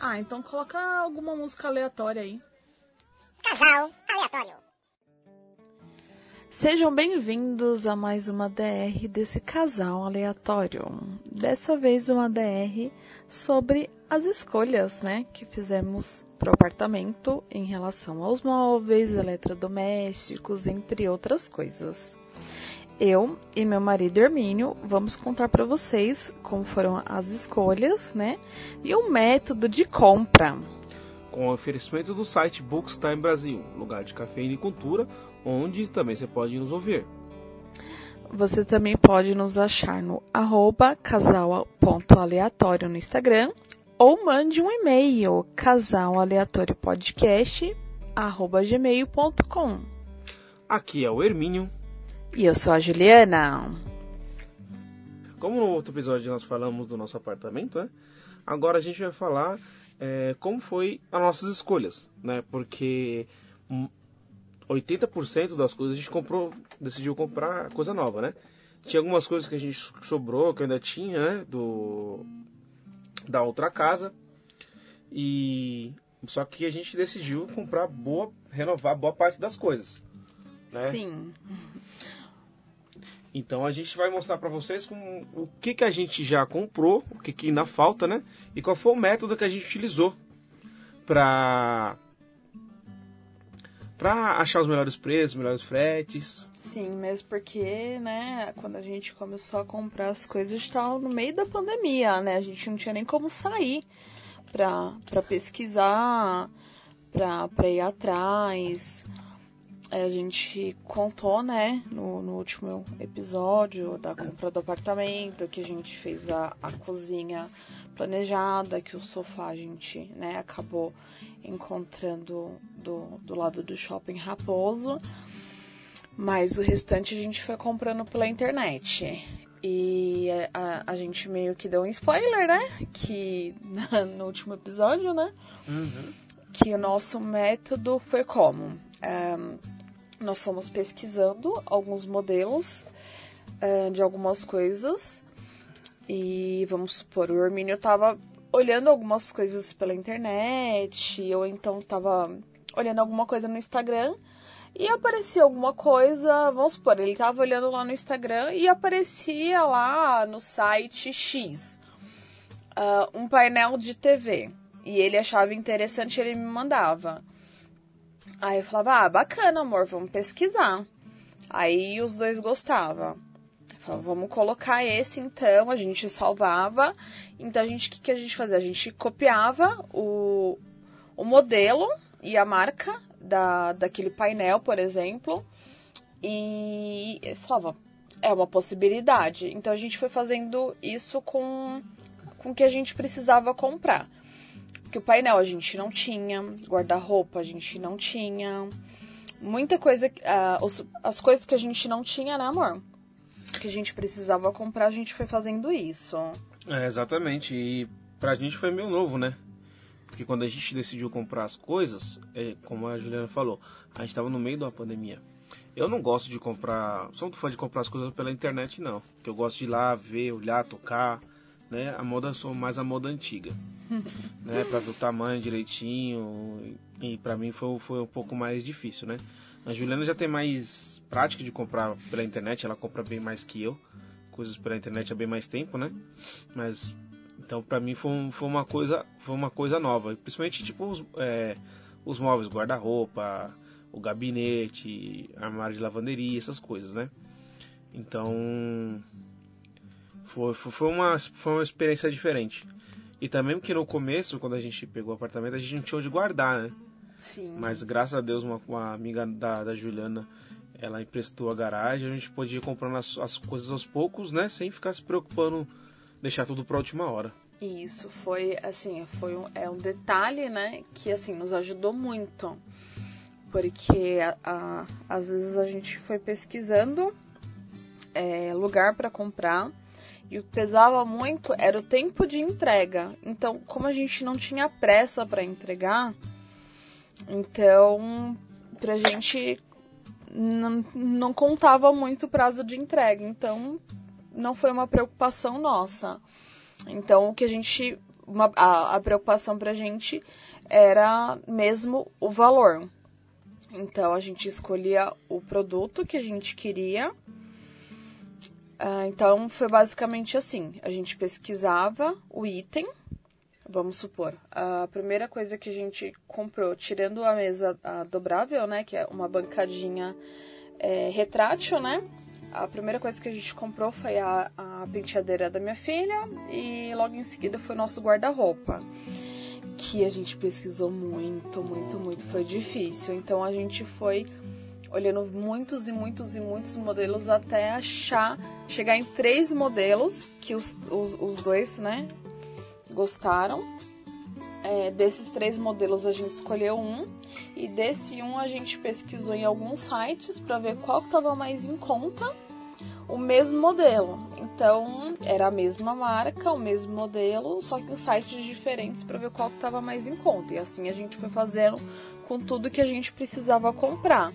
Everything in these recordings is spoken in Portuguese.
Ah, então coloca alguma música aleatória aí. Casal aleatório. Sejam bem-vindos a mais uma DR desse casal aleatório. Dessa vez uma DR sobre as escolhas, né, que fizemos para o apartamento em relação aos móveis, eletrodomésticos, entre outras coisas. Eu e meu marido Hermínio vamos contar para vocês como foram as escolhas, né, e o método de compra. Com oferecimento do site Bookstime Brasil, lugar de cafeína e cultura, onde também você pode nos ouvir. Você também pode nos achar no arroba casal.aleatório no Instagram ou mande um e-mail casalaleatóriopodcast@gmail.com. Aqui é o Hermínio. E eu sou a Juliana. Como no outro episódio nós falamos do nosso apartamento, né? Agora a gente vai falar é, como foi as nossas escolhas, né? Porque hum, 80% das coisas a gente comprou, decidiu comprar coisa nova, né? Tinha algumas coisas que a gente sobrou, que ainda tinha, né? Do, da outra casa. E só que a gente decidiu comprar boa, renovar boa parte das coisas, né? Sim. Então a gente vai mostrar para vocês com o que, que a gente já comprou, o que, que ainda falta, né? E qual foi o método que a gente utilizou para para achar os melhores preços, os melhores fretes. Sim, mesmo porque, né, quando a gente começou a comprar as coisas, estava no meio da pandemia, né? A gente não tinha nem como sair pra pesquisar, pra ir atrás. É, A gente contou, né, no, no último episódio da compra do apartamento, que a gente fez a, a cozinha planejada, que o sofá a gente, né, acabou encontrando do, do lado do shopping Raposo. Mas o restante a gente foi comprando pela internet. E a, a gente meio que deu um spoiler, né? Que no último episódio, né? Que o nosso método foi como? Ehm, nós fomos pesquisando alguns modelos eh, de algumas coisas. E vamos supor, o Hermínio tava olhando algumas coisas pela internet, ou então tava olhando alguma coisa no Instagram e aparecia alguma coisa, vamos supor, ele tava olhando lá no Instagram e aparecia lá no site X ah, um painel de TV. E ele achava interessante, ele me mandava. Aí eu falava, ah, bacana, amor, vamos pesquisar. Aí os dois gostavam. Eu falava, vamos colocar esse então, a gente salvava. Então a gente, o que, que a gente fazia? A gente copiava o, o modelo e a marca da, daquele painel, por exemplo, e falava, é uma possibilidade. Então a gente foi fazendo isso com, com o que a gente precisava comprar. Porque o painel a gente não tinha, guarda-roupa a gente não tinha, muita coisa, os- as coisas que a gente não tinha, né, amor? Que a gente precisava comprar, a gente foi fazendo isso. É, exatamente. E pra gente foi meio novo, né? Porque quando a gente decidiu comprar as coisas, é, como a Juliana falou, a gente estava no meio de uma pandemia. Eu não gosto de comprar, sou muito fã de comprar as coisas pela internet, não. Que eu gosto de ir lá, ver, olhar, tocar, né? A moda, sou mais a moda antiga, né? Pra ver o tamanho direitinho. E pra mim foi, foi um pouco mais difícil, né? A Juliana já tem mais prática de comprar pela internet, ela compra bem mais que eu. Coisas pela internet há bem mais tempo, né? Mas então pra mim foi, um- foi uma coisa foi uma coisa nova, principalmente tipo os, é, os móveis, guarda-roupa, o gabinete, armário de lavanderia, essas coisas, né? Então foi, foi, uma foi uma experiência diferente. E também porque no começo, quando a gente pegou o apartamento, a gente não tinha onde guardar, né? Sim. Mas graças a Deus, uma, uma amiga da, da Juliana, ela emprestou a garagem, a gente podia ir comprando as, as coisas aos poucos, né? Sem ficar se preocupando, deixar tudo pra última hora. E isso foi, assim, foi um, é um detalhe, né, que, assim, nos ajudou muito. Porque, a, a- às vezes, a gente foi pesquisando é, lugar para comprar e o que pesava muito era o tempo de entrega. Então, como a gente não tinha pressa para entregar, então, pra gente não, não contava muito o prazo de entrega. Então, não foi uma preocupação nossa. Então, o que a gente. uma- a, a preocupação pra gente era mesmo o valor. Então, a gente escolhia o produto que a gente queria. Ah, então, foi basicamente assim: a gente pesquisava o item. Vamos supor, a primeira coisa que a gente comprou, tirando a mesa a dobrável, né, que é uma bancadinha é, retrátil, né, a primeira coisa que a gente comprou foi a, a penteadeira da minha filha e logo em seguida foi o nosso guarda-roupa. Que a gente pesquisou muito, muito, muito. Foi difícil. Então a gente foi olhando muitos e muitos e muitos modelos até achar, chegar em três modelos que os, os, os dois, né, gostaram. É, desses três modelos a gente escolheu um e desse um a gente pesquisou em alguns sites para ver qual estava mais em conta o mesmo modelo. Então era a mesma marca, o mesmo modelo, só que em sites diferentes para ver qual estava mais em conta. E assim a gente foi fazendo com tudo que a gente precisava comprar.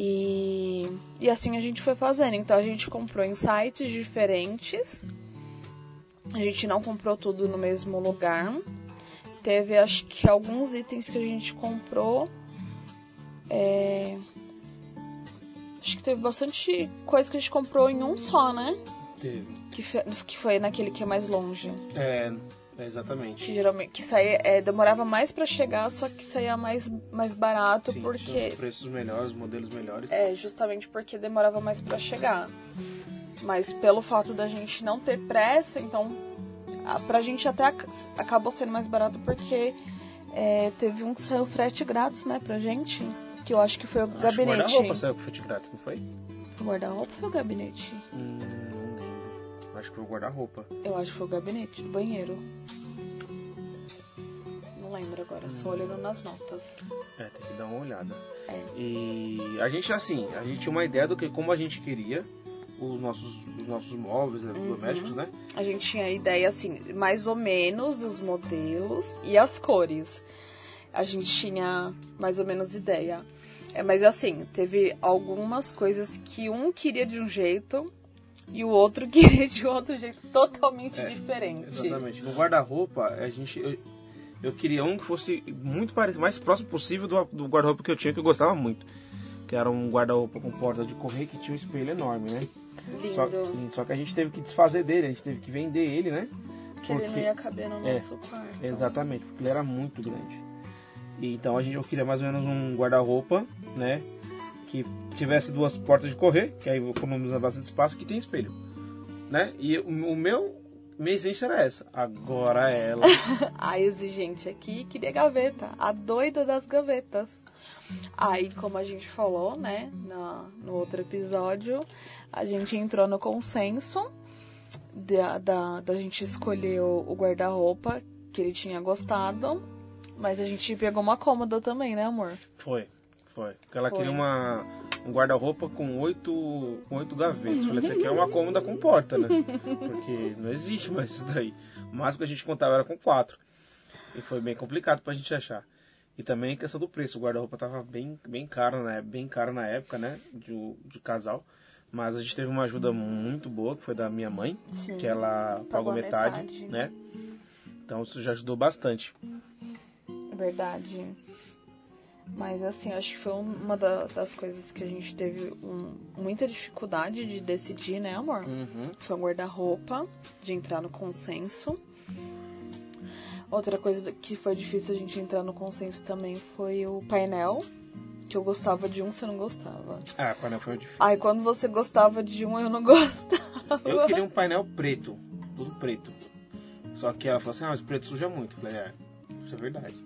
E, e assim a gente foi fazendo. Então a gente comprou em sites diferentes. A gente não comprou tudo no mesmo lugar. Teve acho que alguns itens que a gente comprou. É, Acho que teve bastante coisa que a gente comprou em um só, né? Teve. Que, que foi naquele que é mais longe. É, exatamente. Que geralmente que saía, é, demorava mais pra chegar, só que saía mais, mais barato Sim, porque. preços melhores, modelos melhores. É, justamente porque demorava mais pra chegar. Mas pelo fato da gente não ter pressa, então a, pra gente até ac- acabou sendo mais barato porque é, teve um que saiu frete grátis, né, pra gente. Que eu acho que foi o Acho que o gabinete. guarda-roupa saiu com frete grátis, não foi? O guarda-roupa foi o gabinete? Hum. Acho que foi o guarda-roupa. Eu acho que foi o gabinete do banheiro. Não lembro agora, só olhando nas notas. É, tem que dar uma olhada. É. E a gente, assim, a gente tinha uma ideia do que como a gente queria os nossos, os nossos móveis né, Uhum. domésticos, né? A gente tinha ideia, assim, mais ou menos os modelos e as cores. A gente tinha mais ou menos ideia. É, mas assim, teve algumas coisas que um queria de um jeito e o outro queria de outro jeito totalmente É, diferente. Exatamente. No guarda-roupa, a gente. Eu, eu queria um que fosse muito parecido, mais próximo possível do, do guarda-roupa que eu tinha, que eu gostava muito. Que era um guarda-roupa com porta de correr que tinha um espelho enorme, né? Lindo. Só, só que a gente teve que desfazer dele, a gente teve que vender ele, né? que ele não ia caber no é, nosso quarto. Exatamente, porque ele era muito grande. E, então a gente eu queria mais ou menos um guarda-roupa, né? Que tivesse duas portas de correr, que aí economiza bastante espaço, que tem espelho. Né? E o, o meu. Minha exigência era essa. Agora ela. A exigente aqui queria gaveta, a doida das gavetas. Aí, como a gente falou, né, na, no outro episódio, a gente entrou no consenso da, da, da gente escolher o, o guarda-roupa que ele tinha gostado, mas a gente pegou uma cômoda também, né, amor? Foi, foi. Porque ela Foi. queria uma, um guarda-roupa com oito, com oito gavetas. Falei, isso aqui é uma cômoda com porta, né? Porque não existe mais isso daí. O máximo que a gente contava era com quatro. E foi bem complicado pra gente achar. E também a questão do preço. O guarda-roupa tava bem, bem caro, né? Bem caro na época, né? De, de casal. Mas a gente teve uma ajuda muito boa, que foi da minha mãe, Sim. que ela pagou, Pagou metade, metade. né? Então isso já ajudou bastante. É Verdade. Mas assim, acho que foi uma da- das coisas que a gente teve um- muita dificuldade de decidir, né, amor? Uhum. Foi um guarda-roupa, de entrar no consenso. Outra coisa que foi difícil a gente entrar no consenso também foi o painel. Que eu gostava de um, você não gostava. Ah, o painel foi difícil. Aí quando você gostava de um, eu não gostava. Eu queria um painel preto, tudo preto. Só que ela falou assim, ah, mas preto suja muito. Eu falei, é, isso é verdade.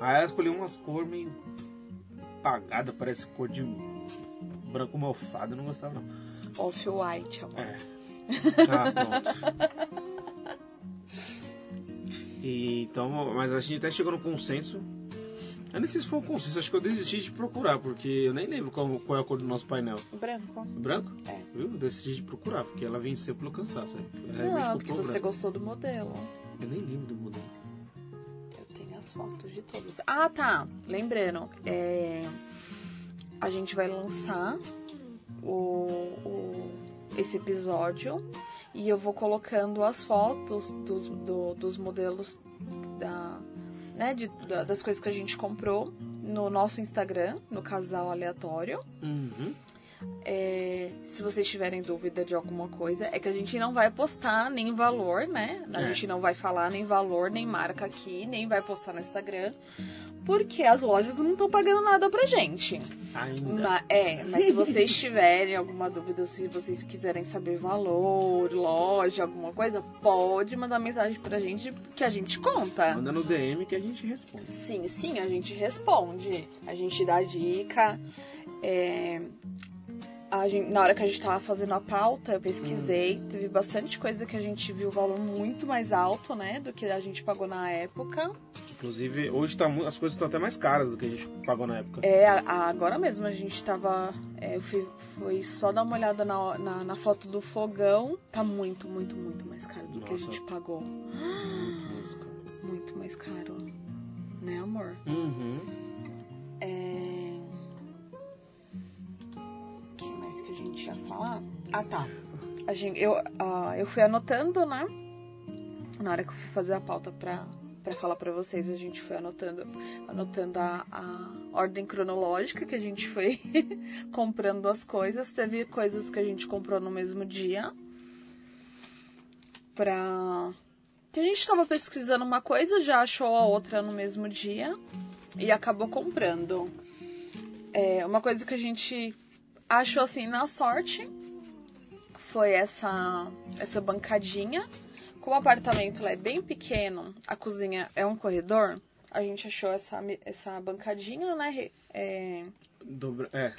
Aí ela escolheu umas cores meio apagadas, parece cor de branco mofado, eu não gostava não. Off-white, amor. É. Ah, pronto. E, então, mas a gente até chegou no consenso. Eu nem sei se foi um consenso, acho que eu desisti de procurar, porque eu nem lembro qual, qual é a cor do nosso painel. Branco. Branco? É. Viu? Eu decidi de procurar, porque ela venceu pelo cansaço. Realmente Não, comprei porque você gostou do modelo. Eu nem lembro do modelo. As fotos de todos. Ah, tá. Lembrando, é, a gente vai lançar o, o- esse episódio e eu vou colocando as fotos dos, do- dos modelos da, né, de- da- das coisas que a gente comprou no nosso Instagram, no Casal Aleatório. Uhum. É, se vocês tiverem dúvida de alguma coisa, é que a gente não vai postar nem valor, né? A É. gente não vai falar nem valor, nem marca aqui, nem vai postar no Instagram, porque as lojas não estão pagando nada pra gente. Ainda. Ma- é, mas se vocês tiverem alguma dúvida, se vocês quiserem saber valor, loja, alguma coisa, pode mandar mensagem pra gente que a gente conta. Manda no DM que a gente responde. Sim, sim, a gente responde. A gente dá dica. É, gente- na hora que a gente tava fazendo a pauta, eu pesquisei. Teve bastante coisa que a gente viu o valor muito mais alto, né? Do que a gente pagou na época. Inclusive, hoje tá, as coisas estão até mais caras do que a gente pagou na época. É, agora mesmo a gente tava. é, eu fui, foi só dar uma olhada na, na, na foto do fogão. Tá muito, muito, muito mais caro do que a Nossa. gente pagou. Muito mais caro. Muito mais caro. Né, amor? Uhum. É... mais que a gente ia falar? Ah, tá. A gente, eu, ah, eu fui anotando, né? Na hora que eu fui fazer a pauta pra, pra falar pra vocês, a gente foi anotando, anotando a, a ordem cronológica que a gente foi comprando as coisas. Teve coisas que a gente comprou no mesmo dia. Pra. Que a gente tava pesquisando uma coisa, já achou a outra no mesmo dia e acabou comprando. É, uma coisa que a gente achou assim na sorte foi essa essa bancadinha. Como o apartamento lá é bem pequeno, a cozinha é um corredor, a gente achou essa, essa bancadinha, né? é, Dobra, é,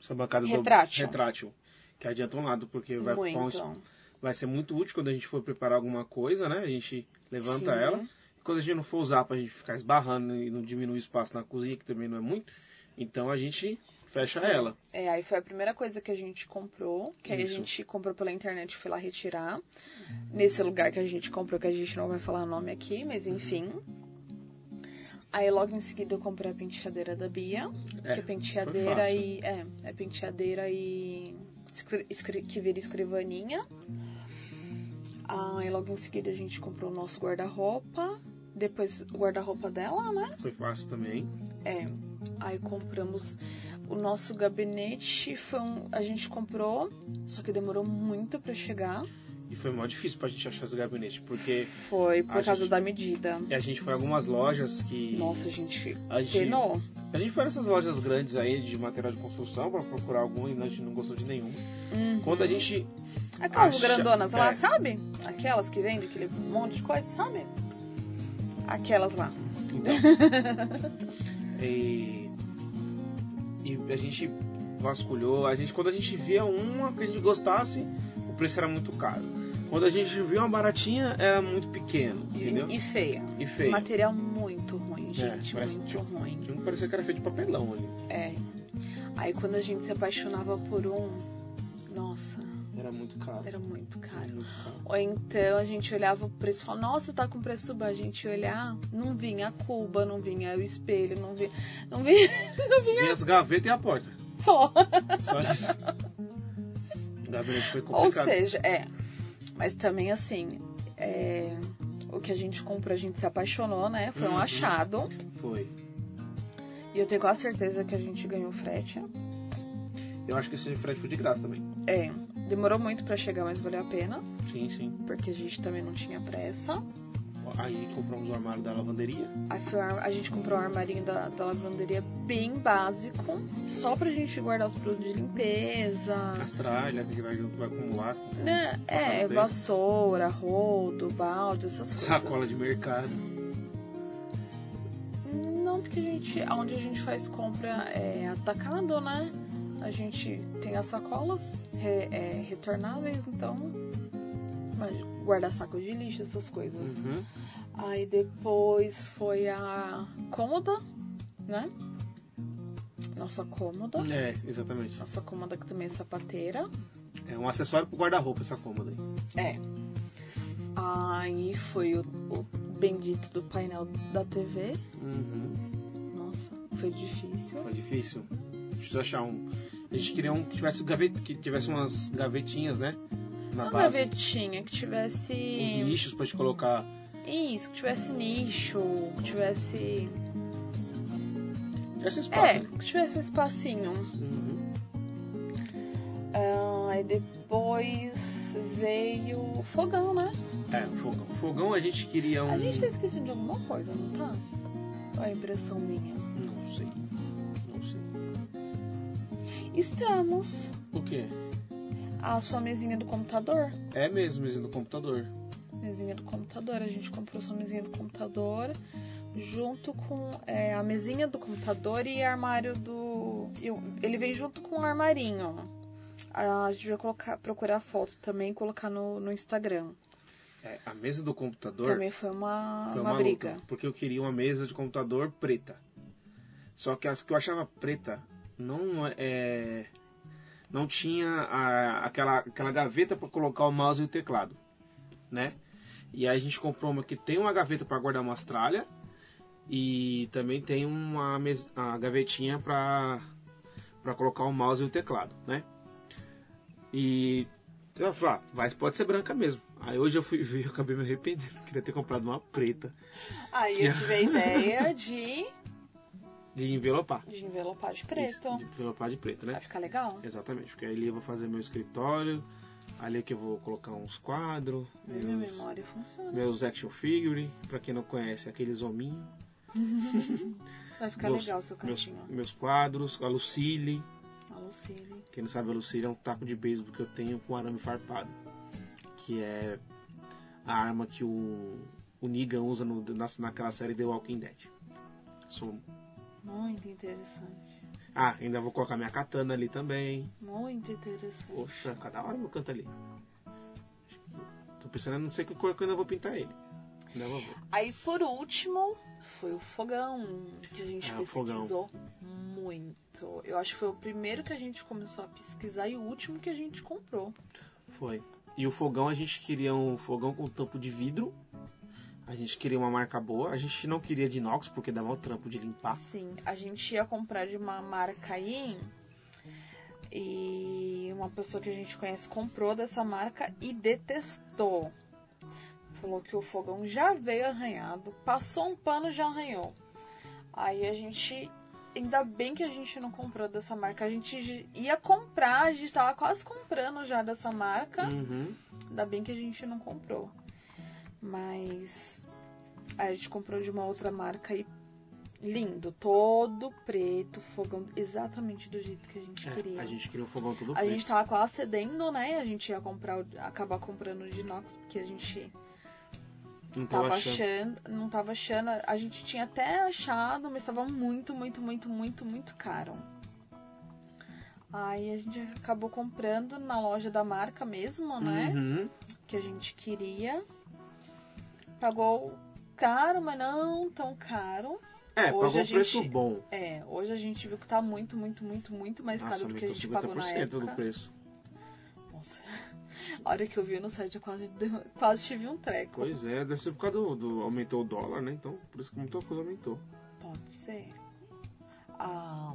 essa bancada do- Retrátil. retrátil. Que adianta um lado, porque vai, um vai ser muito útil quando a gente for preparar alguma coisa, né? A gente levanta Sim. ela. Quando a gente não for usar pra gente ficar esbarrando e não diminuir o espaço na cozinha, que também não é muito, então a gente fecha Sim. ela. É, aí foi a primeira coisa que a gente comprou, que aí a Isso. gente comprou pela internet e foi lá retirar. Nesse lugar que a gente comprou, que a gente não vai falar o nome aqui, mas enfim. Aí logo em seguida eu comprei a penteadeira da Bia, É, que é penteadeira e. É, é penteadeira e. escri- que vira escrivaninha. Aí logo em seguida a gente comprou o nosso guarda-roupa. Depois o guarda-roupa dela, né? Foi fácil também. É. Aí compramos o nosso gabinete. Foi um, a gente comprou, só que demorou muito pra chegar. E foi mó difícil pra gente achar esse gabinete, porque Foi por causa gente- da medida. a gente foi em algumas lojas que. Nossa, a gente a gente, penou. a gente foi nessas lojas grandes aí de material de construção pra procurar algum e a gente não gostou de nenhum. Uhum. Quando a gente. Aquelas acha- grandonas lá, é. sabe? Aquelas que vendem aquele monte de coisa, sabe? Aquelas lá. Então. e, e a gente vasculhou. A gente, quando a gente via uma que a gente gostasse, o preço era muito caro. Quando a gente via uma baratinha, era muito pequeno, entendeu? E, e feia. E feio. Material muito ruim, gente. parece muito tipo- ruim. Tinha um que parecia que era feito de papelão ali. É. Aí quando a gente se apaixonava por um, nossa, Era muito caro. era muito caro. Muito caro. Ou então a gente olhava o preço e falava, nossa, tá com preço baixo. A gente ia olhar, não vinha a cuba, não vinha o espelho, não vinha. Não vinha Vinha as gavetas e a porta. só. Só isso. Gabinete foi Ou complicado. seja, é. Mas também assim, é, o que a gente comprou, a gente se apaixonou, né? Foi um Uhum. achado. Foi. E eu tenho quase certeza que a gente ganhou frete. Eu acho que esse frete foi de graça também. É, demorou muito pra chegar, mas valeu a pena. Sim, sim. Porque a gente também não tinha pressa. Aí compramos o armário da lavanderia. Aí foi a, gente comprou um armarinho da, da lavanderia bem básico, só pra gente guardar os produtos de limpeza. As tralhas que vai, vai acumular. Né? É, vassoura, rodo, balde, essas coisas. Sacola de mercado. Não, porque a gente. Onde a gente faz compra é atacado, né? A gente tem as sacolas re- é, retornáveis, então. Guardar saco de lixo, essas coisas. Uhum. Aí depois foi a cômoda, né? Nossa cômoda. É, exatamente. Nossa cômoda que também é sapateira. É um acessório pro guarda-roupa essa cômoda aí. É. Aí foi o, o bendito do painel da TV. Uhum. Nossa, foi difícil. Foi difícil. Preciso achar um. A gente queria um que tivesse, gavet... que tivesse umas gavetinhas, né? Na Uma base. gavetinha que tivesse. Nichos pra gente colocar. Isso, que tivesse nicho, que tivesse. Esse espaço. É, né? que tivesse um espacinho. Uhum. Ah, Aí depois veio o fogão, né? É, o fogão. O fogão a gente queria um. A gente tá esquecendo de alguma coisa, não tá? Ou é impressão minha? Não sei. Estamos. O quê? A sua mesinha do computador? É mesmo, mesinha do computador. Mesinha do computador. A gente comprou sua mesinha do computador junto com é, a mesinha do computador e armário do. e o- Ele vem junto com o armarinho. A gente vai colocar, procurar a foto também e colocar no, no Instagram. É, a mesa do computador Também foi uma, foi uma, uma, briga. luta, porque eu queria uma mesa de computador preta. Só que as que eu achava preta não é não tinha a- aquela aquela gaveta para colocar o mouse e o teclado, né? E aí a gente comprou uma que tem uma gaveta para guardar uma tralha e também tem uma mes- a gavetinha para para colocar o mouse e o teclado, né? E eu falei, ah, vai, pode ser branca mesmo. Aí hoje eu fui ver, eu acabei me arrependendo. Queria ter comprado uma preta Aí eu tive a ideia de, de envelopar. de envelopar de Isso, preto. de envelopar de preto, né? Vai ficar legal. Exatamente, porque ali eu vou fazer meu escritório, ali é que eu vou colocar uns quadros, Minha minha meus, memória funciona. meus action figure, pra quem não conhece, aqueles hominhos, Vai ficar meus- legal o seu meus, cantinho. meus quadros, a Lucille, A Lucille. quem não sabe a Lucille é um taco de beisebol que eu tenho com arame farpado, que é a arma que o, o Negan usa no, na, naquela série The Walking Dead. Sou- Muito interessante. Ah, ainda vou colocar minha katana ali também. Muito interessante. Poxa, cada hora meu canto ali. Tô pensando, não sei que cor que eu ainda vou pintar ele. Ainda vou ver. Aí por último foi o fogão que a gente o fogão. pesquisou muito. Eu acho que foi o primeiro que a gente começou a pesquisar e o último que a gente comprou. Foi. E o fogão, a gente queria um fogão com tampo de vidro. A gente queria uma marca boa. A gente não queria de inox, porque dava o trampo de limpar. Sim, a gente ia comprar de uma marca aí e uma pessoa que a gente conhece comprou dessa marca e detestou. Falou que o fogão já veio arranhado, passou um pano já arranhou. Aí a gente, ainda bem que a gente não comprou dessa marca, a gente ia comprar, a gente tava quase comprando já dessa marca. Uhum. Ainda bem que a gente não comprou. Mas a gente comprou de uma outra marca e lindo, todo preto, fogão exatamente do jeito que a gente É, queria. a gente queria um fogão todo A preto. gente tava quase cedendo, né? A gente ia comprar, o- acabar comprando o de inox, porque a gente não tava tava achando. achando, não tava achando. A gente tinha até achado, mas tava muito, muito, muito, muito, muito caro. Aí a gente acabou comprando na loja da marca mesmo, né? Uhum. que a gente queria. Pagou caro, mas não tão caro. É, Hoje pagou a um preço gente- bom. É, hoje a gente viu que tá muito, muito, muito, muito mais Nossa, caro do que a gente pagou na 50% época. do preço. Nossa. A hora que eu vi no site eu quase, quase tive um treco. Pois é, deve ser por causa do, do- Aumentou o dólar, né? Então, por isso que muita coisa aumentou. Pode ser. A,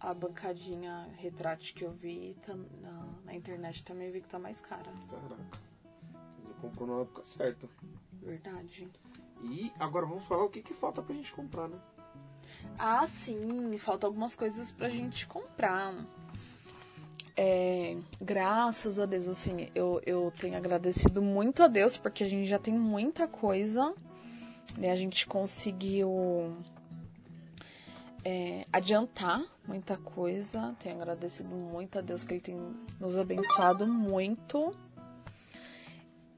a bancadinha retrátil que eu vi tam- na, na internet também vi que tá mais cara. Caraca. Comprou na época certa. Verdade. E agora vamos falar o que, que falta pra gente comprar, né? Ah, sim, faltam algumas coisas pra gente comprar. É, graças a Deus, assim, eu, eu tenho agradecido muito a Deus, porque a gente já tem muita coisa. Né? A gente conseguiu é, adiantar muita coisa. Tenho agradecido muito a Deus que Ele tem nos abençoado muito.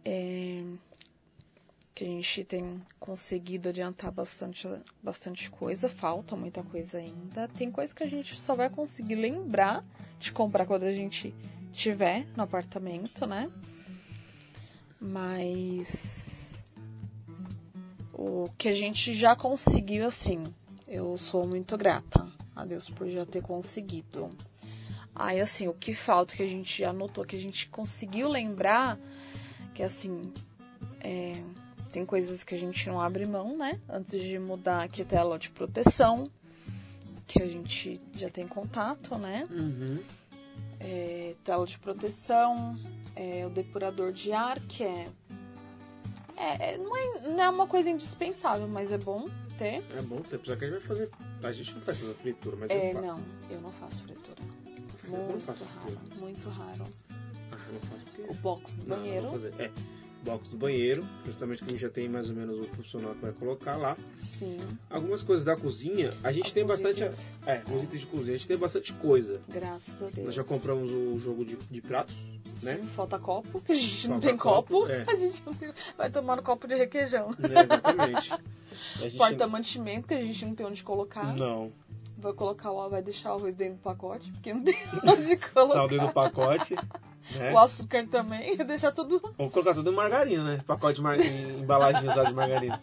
É, que a gente tem conseguido adiantar bastante, bastante coisa, falta muita coisa ainda. Tem coisa que a gente só vai conseguir lembrar de comprar quando a gente estiver no apartamento, né? Mas o que a gente já conseguiu, assim, eu sou muito grata a Deus por já ter conseguido. Aí, assim, o que falta, que a gente já notou, que a gente conseguiu lembrar, que assim, é, tem coisas que a gente não abre mão, né? Antes de mudar aqui a tela de proteção, que a gente já tem contato, né? Uhum. É, tela de proteção, é, o depurador de ar, que é, é, é- não é. Não é uma coisa indispensável, mas é bom ter. É bom ter, apesar que a gente vai fazer. A gente não faz fritura, mas É, eu faço. não, eu não faço fritura. Eu não Muito faço raro, fritura. muito raro. O box do Não, banheiro, vou fazer. É, box do banheiro, justamente que a gente já tem mais ou menos o profissional que vai colocar lá. sim. Algumas coisas da cozinha, a gente tem bastante. itens. É, itens de cozinha, a gente tem bastante coisa. Graças a Deus. Nós já compramos o jogo de, de pratos, né? Sim, falta copo, que a gente não Falta tem copo. copo, é. A gente não tem... Vai tomar no copo de requeijão. Né, Exatamente. A gente- Porta-mantimento, que a gente não tem onde colocar. Não. Vai colocar o vai deixar o arroz dentro do pacote, porque não tem onde colocar. Sal dentro do pacote. Né? O açúcar também, deixar tudo. Vamos colocar tudo em margarina, né? Pacote de mar... em embalagem usada de margarina.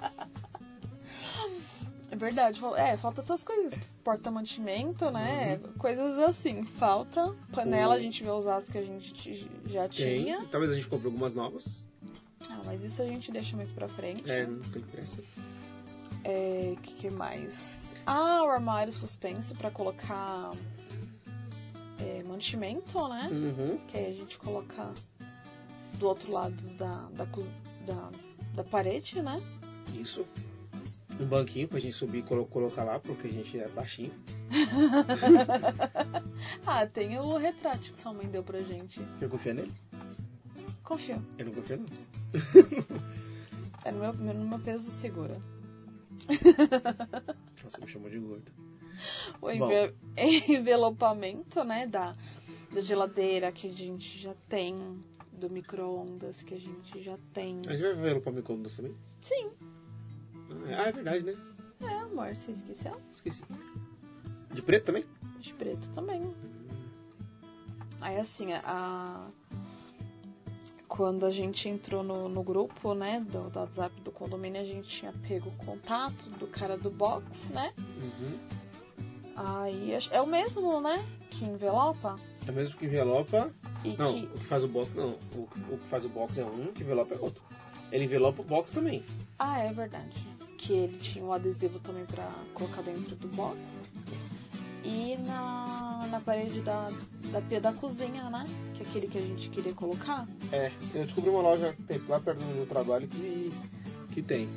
É verdade, é, falta essas coisas. Porta-mantimento, né? Coisas assim. Falta. Panela, O- a gente vai usar as que a gente já Tem. tinha. Talvez a gente compre algumas novas. Ah, mas isso a gente deixa mais pra frente. É, não tem pressa. É, que, que mais? Ah, o armário suspenso pra colocar é, mantimento, né? Uhum. Que aí a gente coloca do outro lado da, da, da, da parede, né? Isso. Um banquinho pra gente subir e colo- colocar lá, porque a gente é baixinho. Ah, tem o retrátil que sua mãe deu pra gente. Você confia nele? Confio. Eu não confio, não. É no meu, no meu peso segura. Nossa, me chamou de gordo. O enve- envelopamento, né? Da, da geladeira que a gente já tem. Do micro-ondas que a gente já tem. A gente vai ver para micro-ondas também? Sim. Ah, é verdade, né? É, amor, você esqueceu? Esqueci. De preto também? De preto também. Aí assim, a. Quando a gente entrou no, no grupo, né, do, do WhatsApp do condomínio, a gente tinha pego o contato do cara do box, né? Uhum. Aí é o mesmo, né? Que envelopa. É mesmo que envelopa. E Não, que. o que faz o box não. O, o que faz o box é um, o que envelopa é outro. Ele envelopa o box também. Ah, é verdade. Que ele tinha um adesivo também pra colocar dentro do box. E na, na parede da, da pia da cozinha, né? Que é aquele que a gente queria colocar. É, eu descobri uma loja que tem lá perto do meu trabalho que, que tem.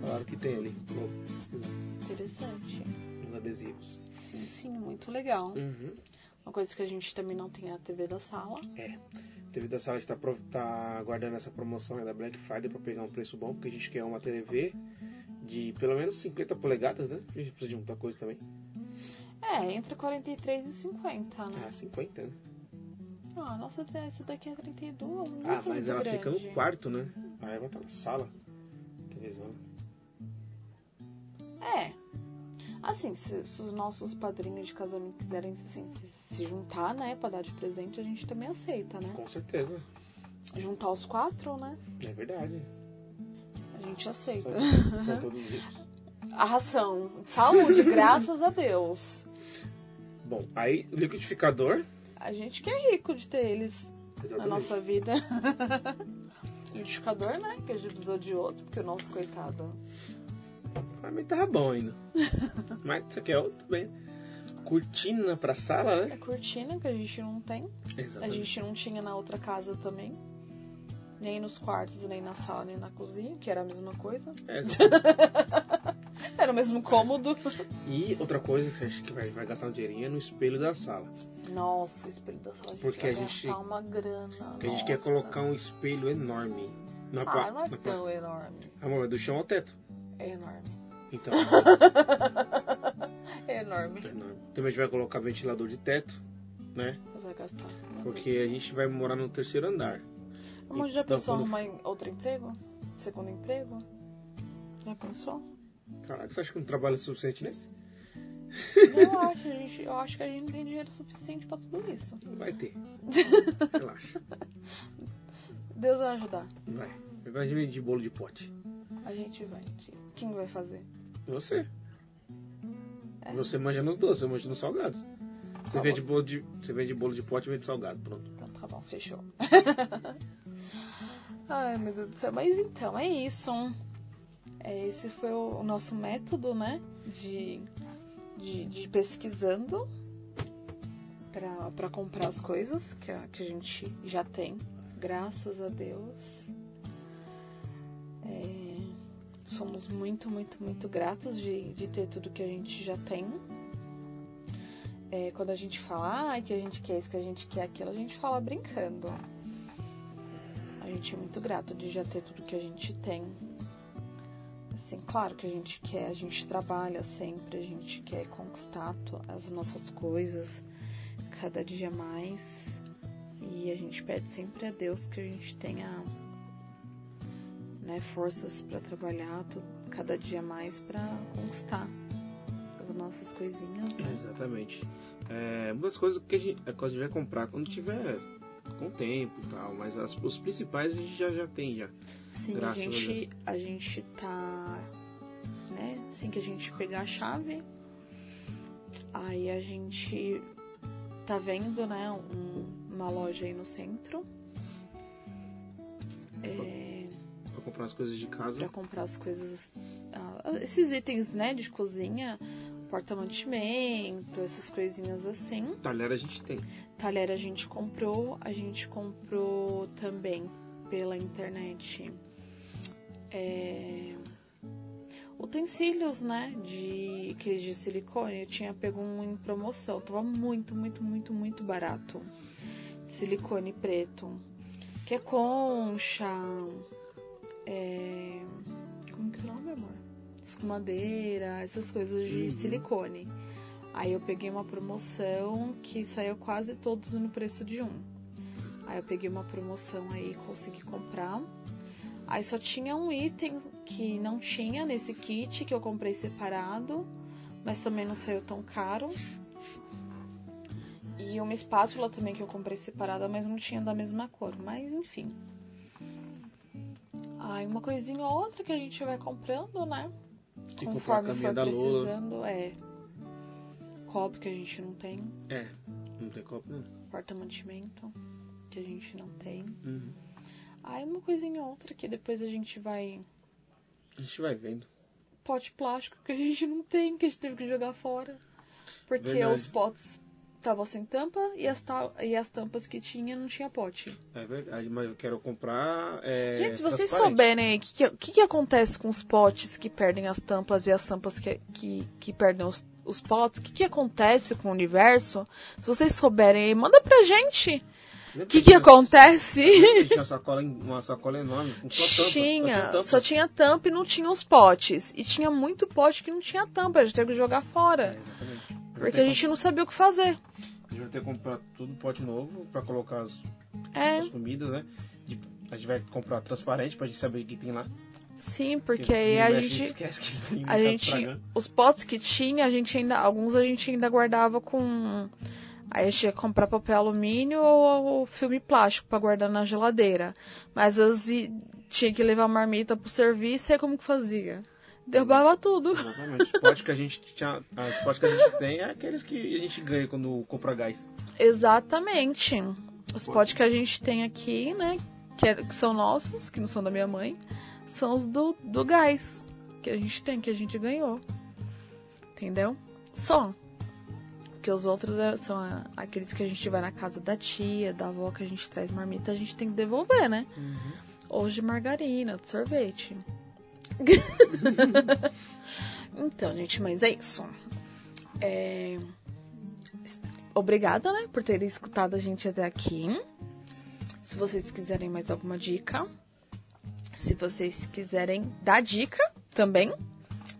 Falaram que tem ali. Vou pesquisar. Interessante. Os adesivos. Sim, sim, muito legal. Uhum. Uma coisa que a gente também não tem é a TV da sala. TV da sala está, pro- tá aguardando essa promoção da Black Friday para pegar um preço bom, porque a gente quer uma TV de pelo menos 50 polegadas, né? A gente precisa de muita coisa também. É, entre 43 e 50, né? Ah, 50, né? Ah, nossa, essa daqui é 32. Não Ah, é mas ela grande. fica no quarto, né? Aí vai estar na sala. Televisão. É. Assim, se, se os nossos padrinhos de casamento quiserem assim, se, se juntar, né, pra dar de presente, a gente também aceita, né? Com certeza. Juntar os quatro, né? É verdade. A gente aceita. são todos ricos. A ração. Saúde, graças a Deus. Bom, aí o liquidificador. A gente que é rico de ter eles na Exatamente. nossa vida. Liquidificador, né? Que a gente precisou de outro, porque o nosso coitado. Pra mim tava bom ainda. Mas isso aqui é outro bem. Cortina pra sala, né? É cortina que a gente não tem. A Exatamente. gente não tinha na outra casa também. Nem nos quartos, nem na sala, nem na cozinha, que era a mesma coisa. É. Era o mesmo cômodo. E outra coisa que a gente que vai, vai gastar um dinheirinho é no espelho da sala. Nossa, o espelho da sala a gente Porque a gente- uma grana. Porque a gente quer colocar um espelho enorme. Na Ah, não é tão enorme. Amor, é do chão ao teto. É enorme. Então, É enorme. é enorme. Também a gente vai colocar ventilador de teto, né? Vai gastar. Porque a gente vai morar no terceiro andar. Mas já Então, pensou quando- arrumar outro emprego? Segundo emprego? Já pensou? Caraca, você acha que não trabalho suficiente nesse? Eu acho, gente, eu acho que a gente não tem dinheiro suficiente pra tudo isso. Vai ter. Relaxa. Deus vai ajudar. Vai. Vai vender bolo de pote. A gente vai. Quem vai fazer? Você. É. Você manja nos doces, eu manjo nos salgados. Você Tá vende bolo de, você vende bolo de pote e vende salgado, pronto. Então tá bom, fechou. Ai, meu Deus do céu. Mas então, é isso. É, esse foi o, nosso método, né? De, de, de pesquisando pra, pra comprar as coisas que a, que a gente já tem. Graças a Deus. É, somos muito, muito, muito gratos de, de ter tudo que a gente já tem. É, quando a gente fala ah, que a gente quer isso, que a gente quer aquilo, a gente fala brincando. A gente é muito grato de já ter tudo que a gente tem. Assim, claro que a gente quer, a gente trabalha sempre, a gente quer conquistar as nossas coisas cada dia mais. E a gente pede sempre a Deus que a gente tenha né, forças para trabalhar cada dia mais para conquistar as nossas coisinhas, né? Exatamente. É, muitas coisas que a gente, é, a gente vai comprar quando tiver com tempo e tal, mas as- os principais a gente já, já tem já. Sim, a Graças a gente, a gente tá, né, assim que a gente pegar a chave, aí a gente tá vendo, né, um- uma loja aí no centro. É, comprar as coisas de casa. pra comprar as coisas, ah, esses itens, né, de cozinha, porta-mantimento, essas coisinhas assim. Talher a gente tem. Talher a gente comprou, a gente comprou também pela internet é, utensílios, né? De aqueles de silicone. Eu tinha pego um em promoção, tava muito, muito, muito, muito barato. Silicone preto, que é concha, é, como que é o nome, amor? Escumadeira, essas coisas de Uhum. silicone. Aí eu peguei uma promoção que saiu quase todos no preço de um. Aí eu peguei uma promoção aí e consegui comprar. Aí só tinha um item que não tinha nesse kit que eu comprei separado, mas também não saiu tão caro. E uma espátula também que eu comprei separada, mas não tinha da mesma cor. Mas enfim. Aí uma coisinha ou outra que a gente vai comprando, né? A Conforme for Lola. precisando, é. Copo que a gente não tem, É, não tem copo não. porta-mantimento que a gente não tem. Uhum. Aí uma coisinha ou outra que depois a gente vai. A gente vai vendo. Pote plástico que a gente não tem, que a gente teve que jogar fora. Porque Verdade. os potes estavam sem tampa e as, ta- e as tampas que tinha não tinha pote. É verdade, mas eu quero comprar. É, gente, se vocês souberem o que, que, que acontece com os potes que perdem as tampas e as tampas que, que, que perdem os, os potes, o que, que acontece com o universo? Se vocês souberem aí, manda pra gente. O que, que tinha- acontece? Tinha uma sacola, uma sacola enorme, com só tampa. Tinha, tampa. só tinha tampa e não tinha os potes. E tinha muito pote que não tinha tampa, a gente teve que jogar É, fora. exatamente. Porque a gente não sabia o que fazer. A gente vai ter que comprar tudo pote novo pra colocar as, É, as comidas, né? De- a gente vai comprar transparente pra gente saber o que tem lá. sim, porque aí a gente. esquece que tem A gente. Os potes que tinha, a gente ainda. Alguns a gente ainda guardava com. Aí a gente ia comprar papel alumínio ou, filme plástico pra guardar na geladeira. Mas às vezes tinha que levar marmita pro serviço e aí como que fazia? Derrubava tudo. Exatamente. Os potes que a gente tinha. Os potes que a gente tem é aqueles que a gente ganha quando compra gás. Exatamente. Os potes que a gente tem aqui, né? Que, é- que são nossos, que não são da minha mãe, são os do, do gás que a gente tem, que a gente ganhou. Entendeu? Só. Porque os outros é- são ah, aqueles que a gente vai na casa da tia, da avó, que a gente traz marmita, a gente tem que devolver, né? Ou de margarina, de sorvete. então, gente, mas é isso. É... Obrigada, né, por terem escutado a gente até aqui. Se vocês quiserem mais alguma dica, se vocês quiserem dar dica também,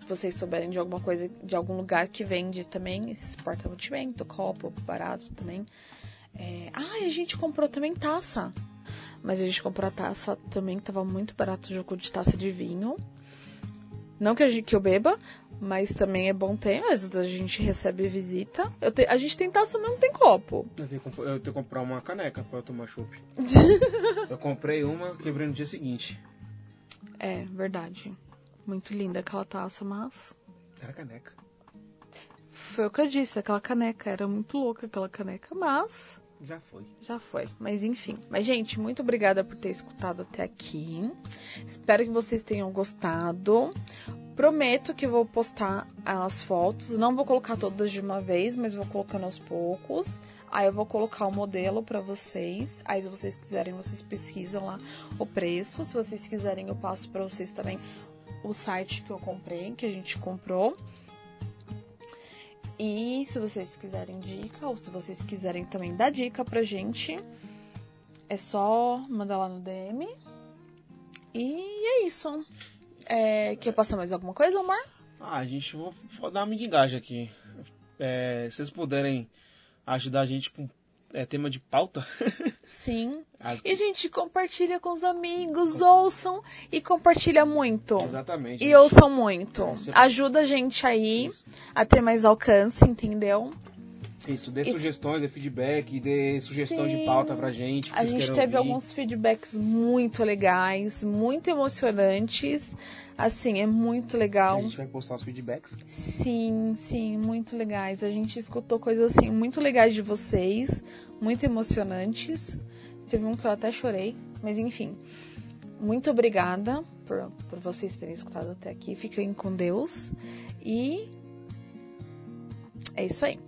se vocês souberem de alguma coisa, de algum lugar que vende também esse porta-mantimento, copo barato também. É... Ah, a gente comprou também taça. Mas a gente comprou a taça também, tava muito barato o jogo de taça de vinho. Não que, a gente, que eu beba, mas também é bom ter. Às vezes a gente recebe visita. Eu te- a gente tem taça, mas não tem copo. Eu tenho, eu tenho que comprar uma caneca pra eu tomar chopp. eu comprei uma, quebrei no dia seguinte. É, verdade. Muito linda aquela taça, mas. Era caneca. Foi o que eu disse, aquela caneca. Era muito louca aquela caneca, mas. Já foi. Já foi. Mas enfim. Mas, gente, muito obrigada por ter escutado até aqui. Espero que vocês tenham gostado. Prometo que vou postar as fotos. Não vou colocar todas de uma vez, mas vou colocando aos poucos. Aí eu vou colocar o modelo para vocês. Aí se vocês quiserem, vocês pesquisam lá o preço. Se vocês quiserem, eu passo para vocês também o site que eu comprei, que a gente comprou. E se vocês quiserem dica, ou se vocês quiserem também dar dica pra gente, é só mandar lá no DM. E é isso. É, quer passar mais alguma coisa, amor? Ah, a gente vou, vou dar uma mendigagem aqui. É, se vocês puderem ajudar a gente com é, tema de pauta. Sim. As- E, gente, compartilha com os amigos, ouçam e compartilha muito. Exatamente. E ouçam muito. É, você- Ajuda a gente aí Isso, a ter mais alcance, entendeu? Isso, dê Isso. sugestões, dê feedback, dê sugestão Sim. de pauta pra gente. A gente teve ouvir. alguns feedbacks muito legais, muito emocionantes. Assim, é muito legal. A gente vai postar os feedbacks. Sim, sim, muito legais. A gente escutou coisas assim muito legais de vocês, muito emocionantes. Teve um que eu até chorei, mas enfim. Muito obrigada por, por vocês terem escutado até aqui. Fiquem com Deus. E é isso aí.